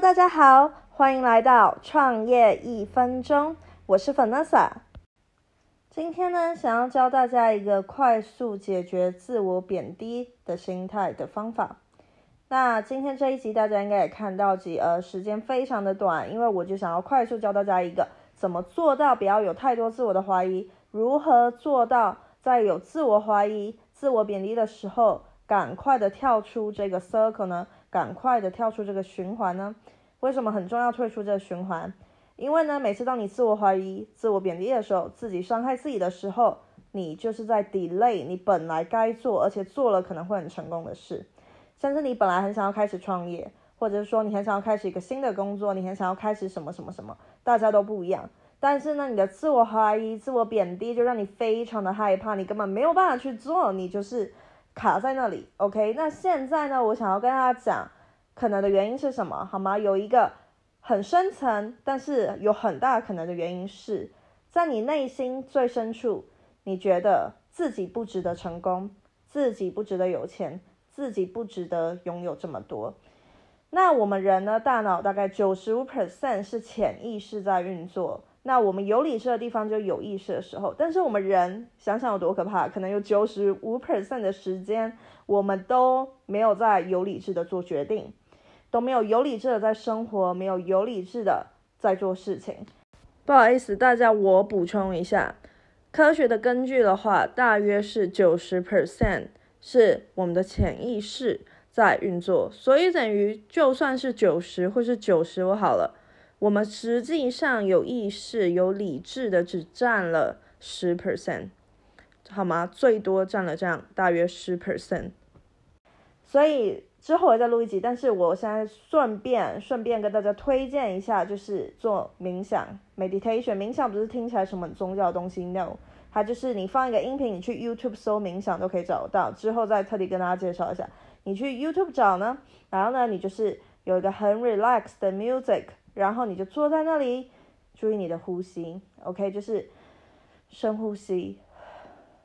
大家好，欢迎来到创业一分钟，我是 Vanessa。今天呢，想要教大家一个快速解决自我贬低的心态的方法。那今天这一集大家应该也看到，几呃时间非常的短，因为我就想要快速教大家一个怎么做到不要有太多自我的怀疑，如何做到在有自我怀疑、自我贬低的时候，赶快的跳出这个 circle 呢？赶快的跳出这个循环呢？为什么很重要退出这个循环？因为呢，每次当你自我怀疑、自我贬低的时候，自己伤害自己的时候，你就是在 delay 你本来该做，而且做了可能会很成功的事。像是你本来很想要开始创业，或者是说你很想要开始一个新的工作，你很想要开始什么什么什么，大家都不一样。但是呢，你的自我怀疑、自我贬低就让你非常的害怕，你根本没有办法去做，你就是。卡在那里，OK？那现在呢？我想要跟大家讲，可能的原因是什么，好吗？有一个很深层，但是有很大可能的原因是在你内心最深处，你觉得自己不值得成功，自己不值得有钱，自己不值得拥有这么多。那我们人呢？大脑大概九十五 percent 是潜意识在运作。那我们有理智的地方就有意识的时候，但是我们人想想有多可怕，可能有九十五 percent 的时间，我们都没有在有理智的做决定，都没有有理智的在生活，没有有理智的在做事情。不好意思，大家，我补充一下，科学的根据的话，大约是九十 percent 是我们的潜意识在运作，所以等于就算是九十或是九十五好了。我们实际上有意识、有理智的只占了十 percent，好吗？最多占了这样大约十 percent。所以之后我再录一集，但是我现在顺便顺便跟大家推荐一下，就是做冥想 meditation。冥想不是听起来什么宗教东西，no，它就是你放一个音频，你去 YouTube 搜冥想都可以找到。之后再特地跟大家介绍一下，你去 YouTube 找呢，然后呢，你就是有一个很 relax 的 music。然后你就坐在那里，注意你的呼吸，OK，就是深呼吸。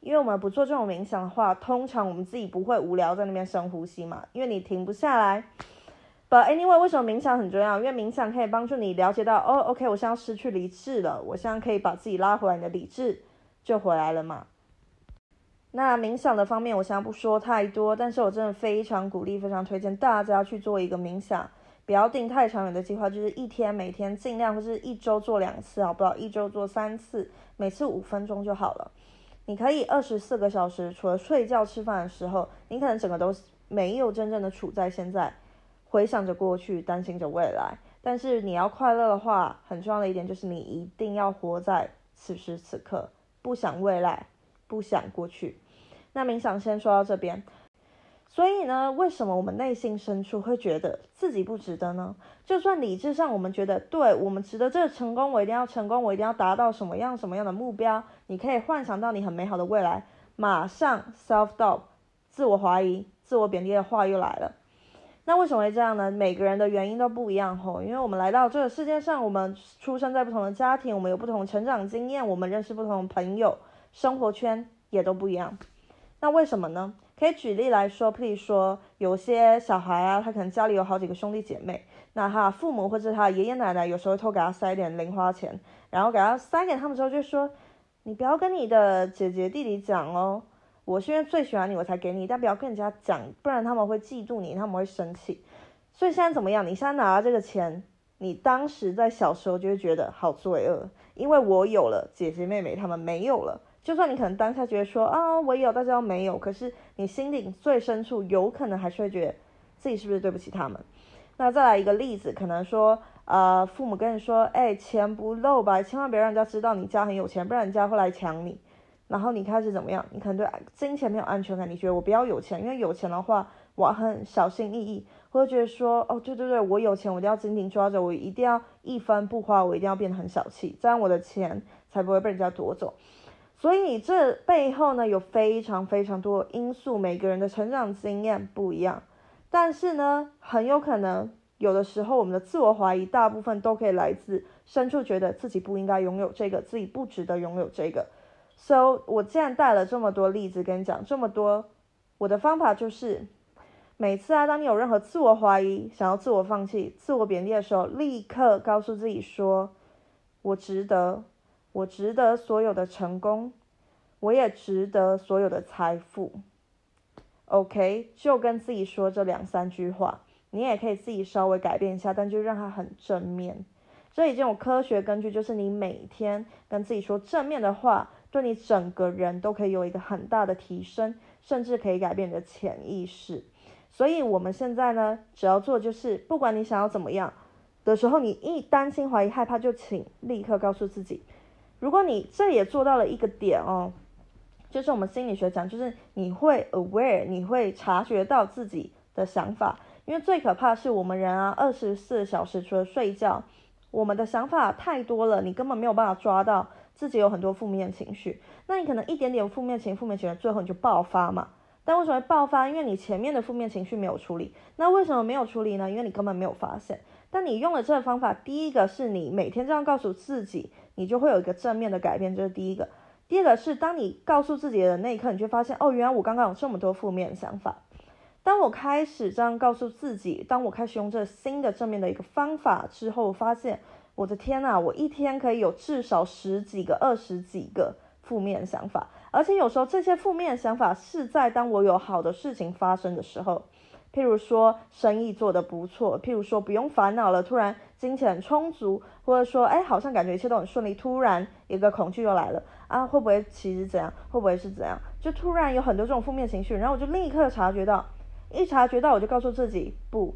因为我们不做这种冥想的话，通常我们自己不会无聊在那边深呼吸嘛，因为你停不下来。But anyway，为什么冥想很重要？因为冥想可以帮助你了解到，哦，OK，我现在失去理智了，我现在可以把自己拉回来，你的理智就回来了嘛。那冥想的方面，我现在不说太多，但是我真的非常鼓励、非常推荐大家去做一个冥想。不要定太长远的计划，就是一天每天尽量，或是一周做两次，好不好？一周做三次，每次五分钟就好了。你可以二十四个小时，除了睡觉、吃饭的时候，你可能整个都没有真正的处在现在，回想着过去，担心着未来。但是你要快乐的话，很重要的一点就是你一定要活在此时此刻，不想未来，不想过去。那冥想先说到这边。所以呢，为什么我们内心深处会觉得自己不值得呢？就算理智上我们觉得对我们值得这个成功，我一定要成功，我一定要达到什么样什么样的目标，你可以幻想到你很美好的未来，马上 self doubt 自我怀疑、自我贬低的话又来了。那为什么会这样呢？每个人的原因都不一样吼，因为我们来到这个世界上，我们出生在不同的家庭，我们有不同成长经验，我们认识不同的朋友，生活圈也都不一样。那为什么呢？可以举例来说，譬如说，有些小孩啊，他可能家里有好几个兄弟姐妹，那他父母或者他爷爷奶奶有时候偷给他塞一点零花钱，然后给他塞给他们之后，就说，你不要跟你的姐姐弟弟讲哦，我是因为最喜欢你我才给你，但不要跟人家讲，不然他们会嫉妒你，他们会生气。所以现在怎么样？你现在拿了这个钱，你当时在小时候就会觉得好罪恶，因为我有了，姐姐妹妹他们没有了。就算你可能当下觉得说啊我有，大家都没有，可是你心里最深处有可能还是会觉得自己是不是对不起他们。那再来一个例子，可能说呃父母跟你说，哎钱不露吧，千万别让人家知道你家很有钱，不然人家会来抢你。然后你开始怎么样？你可能对金钱没有安全感，你觉得我不要有钱，因为有钱的话我很小心翼翼，或者觉得说哦对对对，我有钱我一定要紧紧抓着，我一定要一分不花，我一定要变得很小气，这样我的钱才不会被人家夺走。所以你这背后呢，有非常非常多因素，每个人的成长经验不一样，但是呢，很有可能有的时候我们的自我怀疑，大部分都可以来自深处觉得自己不应该拥有这个，自己不值得拥有这个。So 我既然带了这么多例子跟你讲这么多，我的方法就是每次啊，当你有任何自我怀疑、想要自我放弃、自我贬低的时候，立刻告诉自己说：“我值得，我值得所有的成功，我也值得所有的财富。” OK，就跟自己说这两三句话，你也可以自己稍微改变一下，但就让它很正面。这已经有科学根据，就是你每天跟自己说正面的话，对你整个人都可以有一个很大的提升，甚至可以改变你的潜意识。所以，我们现在呢，只要做就是，不管你想要怎么样的时候，你一担心、怀疑、害怕，就请立刻告诉自己。如果你这也做到了一个点哦，就是我们心理学讲，就是你会 aware，你会察觉到自己的想法。因为最可怕是我们人啊，二十四小时除了睡觉，我们的想法太多了，你根本没有办法抓到自己有很多负面情绪。那你可能一点点负面情、负面情绪，最后你就爆发嘛。但为什么会爆发？因为你前面的负面情绪没有处理。那为什么没有处理呢？因为你根本没有发现。但你用了这个方法，第一个是你每天这样告诉自己，你就会有一个正面的改变，这是第一个。第二个是，当你告诉自己的那一刻，你就发现，哦，原来我刚刚有这么多负面的想法。当我开始这样告诉自己，当我开始用这新的正面的一个方法之后，发现，我的天呐，我一天可以有至少十几个、二十几个负面想法。而且有时候这些负面想法是在当我有好的事情发生的时候，譬如说生意做得不错，譬如说不用烦恼了，突然金钱很充足，或者说哎好像感觉一切都很顺利，突然一个恐惧又来了啊，会不会其实怎样？会不会是怎样？就突然有很多这种负面情绪，然后我就立刻察觉到，一察觉到我就告诉自己不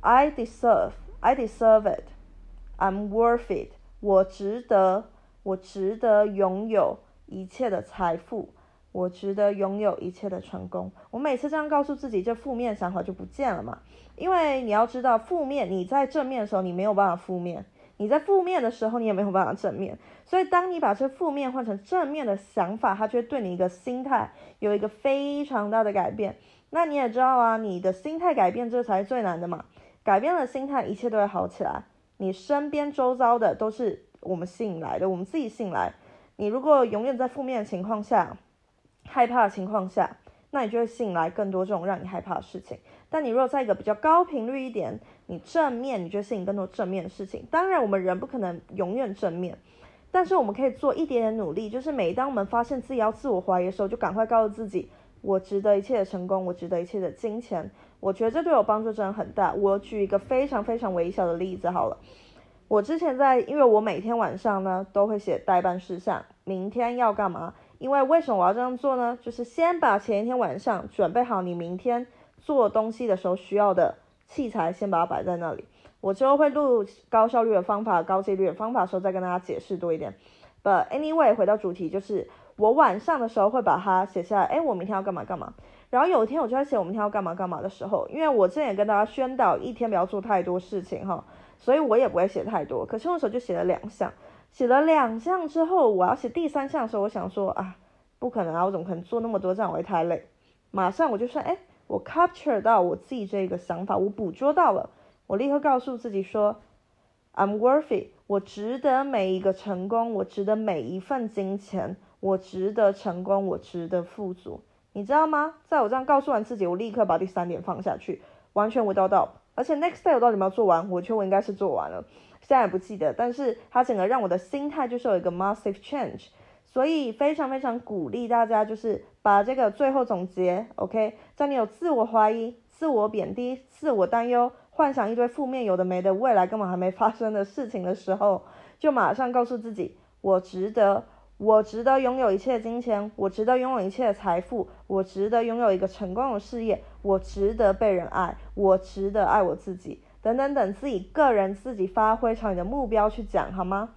，I deserve，I deserve it，I'm worth it，我值得，我值得拥有。一切的财富，我值得拥有一切的成功。我每次这样告诉自己，这负面想法就不见了嘛。因为你要知道，负面你在正面的时候，你没有办法负面；你在负面的时候，你也没有办法正面。所以，当你把这负面换成正面的想法，它就会对你一个心态有一个非常大的改变。那你也知道啊，你的心态改变，这才是最难的嘛。改变了心态，一切都会好起来。你身边周遭的都是我们吸引来的，我们自己吸引来。你如果永远在负面的情况下、害怕的情况下，那你就会吸引来更多这种让你害怕的事情。但你如果在一个比较高频率一点，你正面，你就吸引更多正面的事情。当然，我们人不可能永远正面，但是我们可以做一点点努力，就是每当我们发现自己要自我怀疑的时候，就赶快告诉自己：我值得一切的成功，我值得一切的金钱。我觉得这对我帮助真的很大。我举一个非常非常微小的例子好了。我之前在，因为我每天晚上呢都会写代办事项，明天要干嘛？因为为什么我要这样做呢？就是先把前一天晚上准备好你明天做东西的时候需要的器材，先把它摆在那里。我之后会录高效率的方法、高几率的方法的时候再跟大家解释多一点。But anyway，回到主题，就是我晚上的时候会把它写下来。哎，我明天要干嘛干嘛？然后有一天我就在写我明天要干嘛干嘛的时候，因为我之前也跟大家宣导一天不要做太多事情哈。所以我也不会写太多，可是那时候就写了两项，写了两项之后，我要写第三项的时候，我想说啊，不可能啊，我怎么可能做那么多，这样我会太累。马上我就说，哎，我 capture 到我自己这个想法，我捕捉到了，我立刻告诉自己说，I'm worthy，我值得每一个成功，我值得每一份金钱，我值得成功，我值得富足，你知道吗？在我这样告诉完自己，我立刻把第三点放下去，完全 without doubt。而且 next day 我到底有没有做完？我觉得我应该是做完了，现在也不记得。但是它整个让我的心态就是有一个 massive change，所以非常非常鼓励大家，就是把这个最后总结，OK，在你有自我怀疑、自我贬低、自我担忧、幻想一堆负面有的没的未来根本还没发生的事情的时候，就马上告诉自己，我值得。我值得拥有一切金钱，我值得拥有一切财富，我值得拥有一个成功的事业，我值得被人爱，我值得爱我自己，等等等，自己个人自己发挥朝你的目标去讲好吗？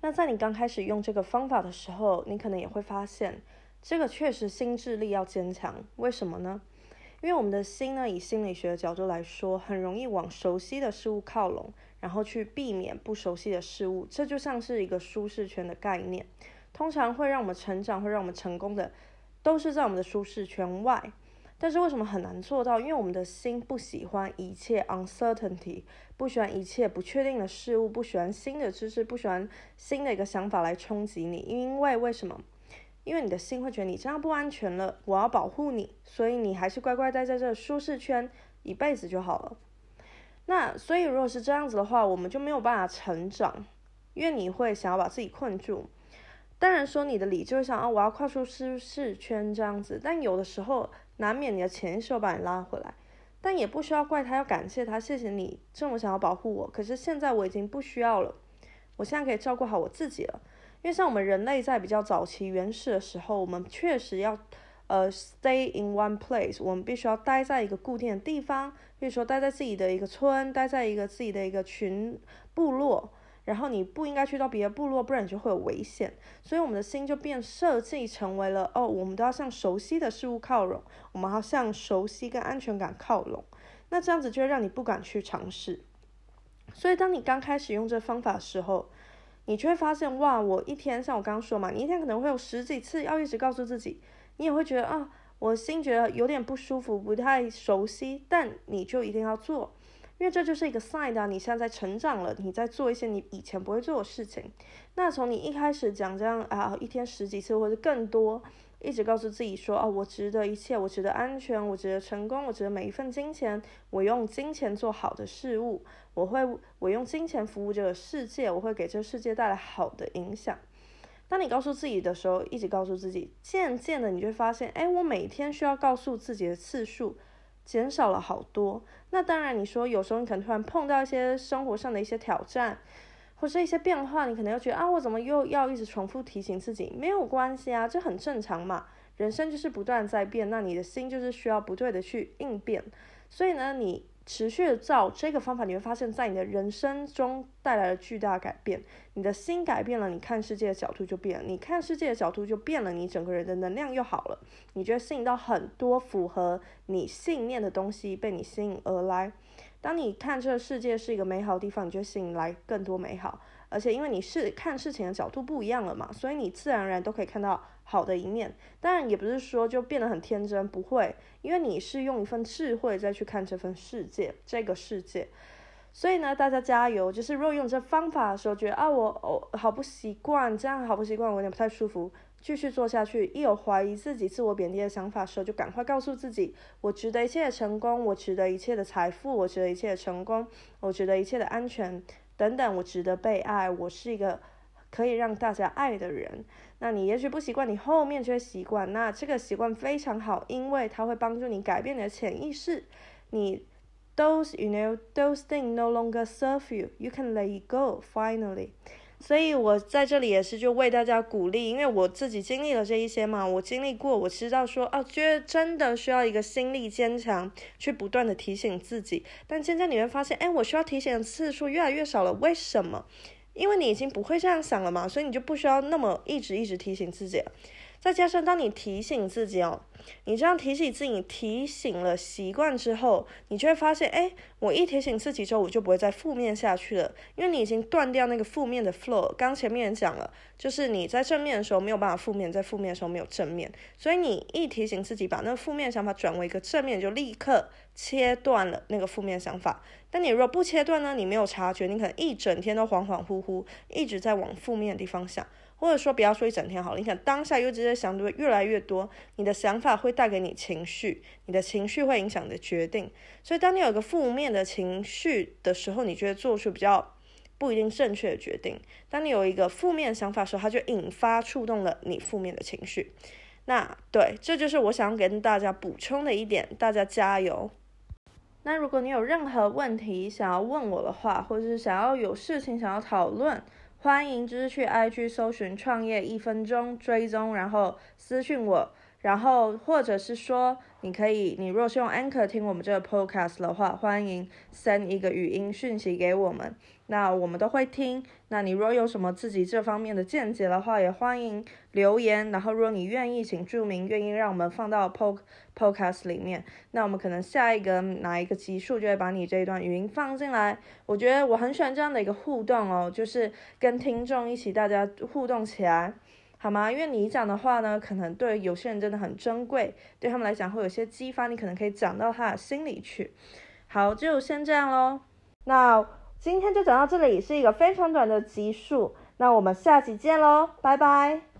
那在你刚开始用这个方法的时候，你可能也会发现，这个确实心智力要坚强。为什么呢？因为我们的心呢，以心理学的角度来说，很容易往熟悉的事物靠拢。然后去避免不熟悉的事物，这就像是一个舒适圈的概念。通常会让我们成长、会让我们成功的，都是在我们的舒适圈外。但是为什么很难做到？因为我们的心不喜欢一切 uncertainty，不喜欢一切不确定的事物，不喜欢新的知识，不喜欢新的一个想法来冲击你。因为为什么？因为你的心会觉得你这样不安全了，我要保护你，所以你还是乖乖待在这舒适圈一辈子就好了。那所以如果是这样子的话，我们就没有办法成长，因为你会想要把自己困住。当然说你的理智会想啊，我要跨出舒适圈这样子，但有的时候难免你的潜意识把你拉回来，但也不需要怪他，要感谢他，谢谢你这么想要保护我。可是现在我已经不需要了，我现在可以照顾好我自己了。因为像我们人类在比较早期原始的时候，我们确实要呃 stay in one place，我们必须要待在一个固定的地方，比如说待在自己的一个村，待在一个自己的一个群部落，然后你不应该去到别的部落，不然你就会有危险。所以我们的心就变设计成为了哦，我们都要向熟悉的事物靠拢，我们要向熟悉跟安全感靠拢。那这样子就会让你不敢去尝试。所以当你刚开始用这方法的时候，你就会发现，哇，我一天像我刚刚说嘛，你一天可能会有十几次要一直告诉自己，你也会觉得啊，我心觉得有点不舒服，不太熟悉，但你就一定要做，因为这就是一个 sign 啊，你现在在成长了，你在做一些你以前不会做的事情。那从你一开始讲这样啊，一天十几次或者更多。一直告诉自己说，哦，我值得一切，我值得安全，我值得成功，我值得每一份金钱，我用金钱做好的事物，我会，我用金钱服务这个世界，我会给这个世界带来好的影响。当你告诉自己的时候，一直告诉自己，渐渐的你就会发现，哎，我每天需要告诉自己的次数减少了好多。那当然，你说有时候你可能突然碰到一些生活上的一些挑战。或是一些变化，你可能又觉得啊，我怎么又要一直重复提醒自己？没有关系啊，这很正常嘛。人生就是不断在变，那你的心就是需要不断的去应变。所以呢，你持续的照这个方法，你会发现在你的人生中带来了巨大改变。你的心改变了，你看世界的角度就变了，你看世界的角度就变了，你整个人的能量又好了。你觉得吸引到很多符合你信念的东西被你吸引而来。当你看这个世界是一个美好的地方，你就吸引来更多美好。而且因为你是看事情的角度不一样了嘛，所以你自然而然都可以看到好的一面。当然也不是说就变得很天真，不会，因为你是用一份智慧再去看这份世界，这个世界。所以呢，大家加油！就是如果用这方法的时候，觉得啊我哦好不习惯，这样好不习惯，我有点不太舒服。继续做下去，一有怀疑自己、自我贬低的想法的时候，就赶快告诉自己：我值得一切的成功，我值得一切的财富，我值得一切的成功，我值得一切的安全等等，我值得被爱，我是一个可以让大家爱的人。那你也许不习惯，你后面就会习惯。那这个习惯非常好，因为它会帮助你改变你的潜意识。你 those you know those things no longer serve you, you can let it go finally. 所以，我在这里也是就为大家鼓励，因为我自己经历了这一些嘛，我经历过，我知道说，啊，觉得真的需要一个心力坚强，去不断的提醒自己。但渐渐你会发现，哎，我需要提醒的次数越来越少了，为什么？因为你已经不会这样想了嘛，所以你就不需要那么一直一直提醒自己了。再加上当你提醒自己哦。你这样提醒自己，提醒了习惯之后，你就会发现，哎，我一提醒自己之后，我就不会再负面下去了，因为你已经断掉那个负面的 flow。刚前面讲了，就是你在正面的时候没有办法负面，在负面的时候没有正面，所以你一提醒自己把那个负面想法转为一个正面，就立刻切断了那个负面想法。但你如果不切断呢，你没有察觉，你可能一整天都恍恍惚惚，一直在往负面的地方想。或者说，不要说一整天好了，你想当下又直接想的越来越多，你的想法会带给你情绪，你的情绪会影响你的决定。所以，当你有一个负面的情绪的时候，你觉得做出比较不一定正确的决定。当你有一个负面想法的时候，它就引发触动了你负面的情绪。那对，这就是我想要跟大家补充的一点，大家加油。那如果你有任何问题想要问我的话，或者是想要有事情想要讨论。欢迎就是去 IG 搜寻创业一分钟追踪，然后私信我，然后或者是说你可以，你若是用 Anchor 听我们这个 Podcast 的话，欢迎 send 一个语音讯息给我们。那我们都会听。那你若有什么自己这方面的见解的话，也欢迎留言。然后如果你愿意，请注明愿意让我们放到 Pod Podcast 里面。那我们可能下一个哪一个集数就会把你这一段语音放进来。我觉得我很喜欢这样的一个互动哦，就是跟听众一起大家互动起来，好吗？因为你讲的话呢，可能对有些人真的很珍贵，对他们来讲会有些激发，你可能可以讲到他的心里去。好，就先这样喽。那。今天就讲到这里，是一个非常短的集数，那我们下期见喽，拜拜。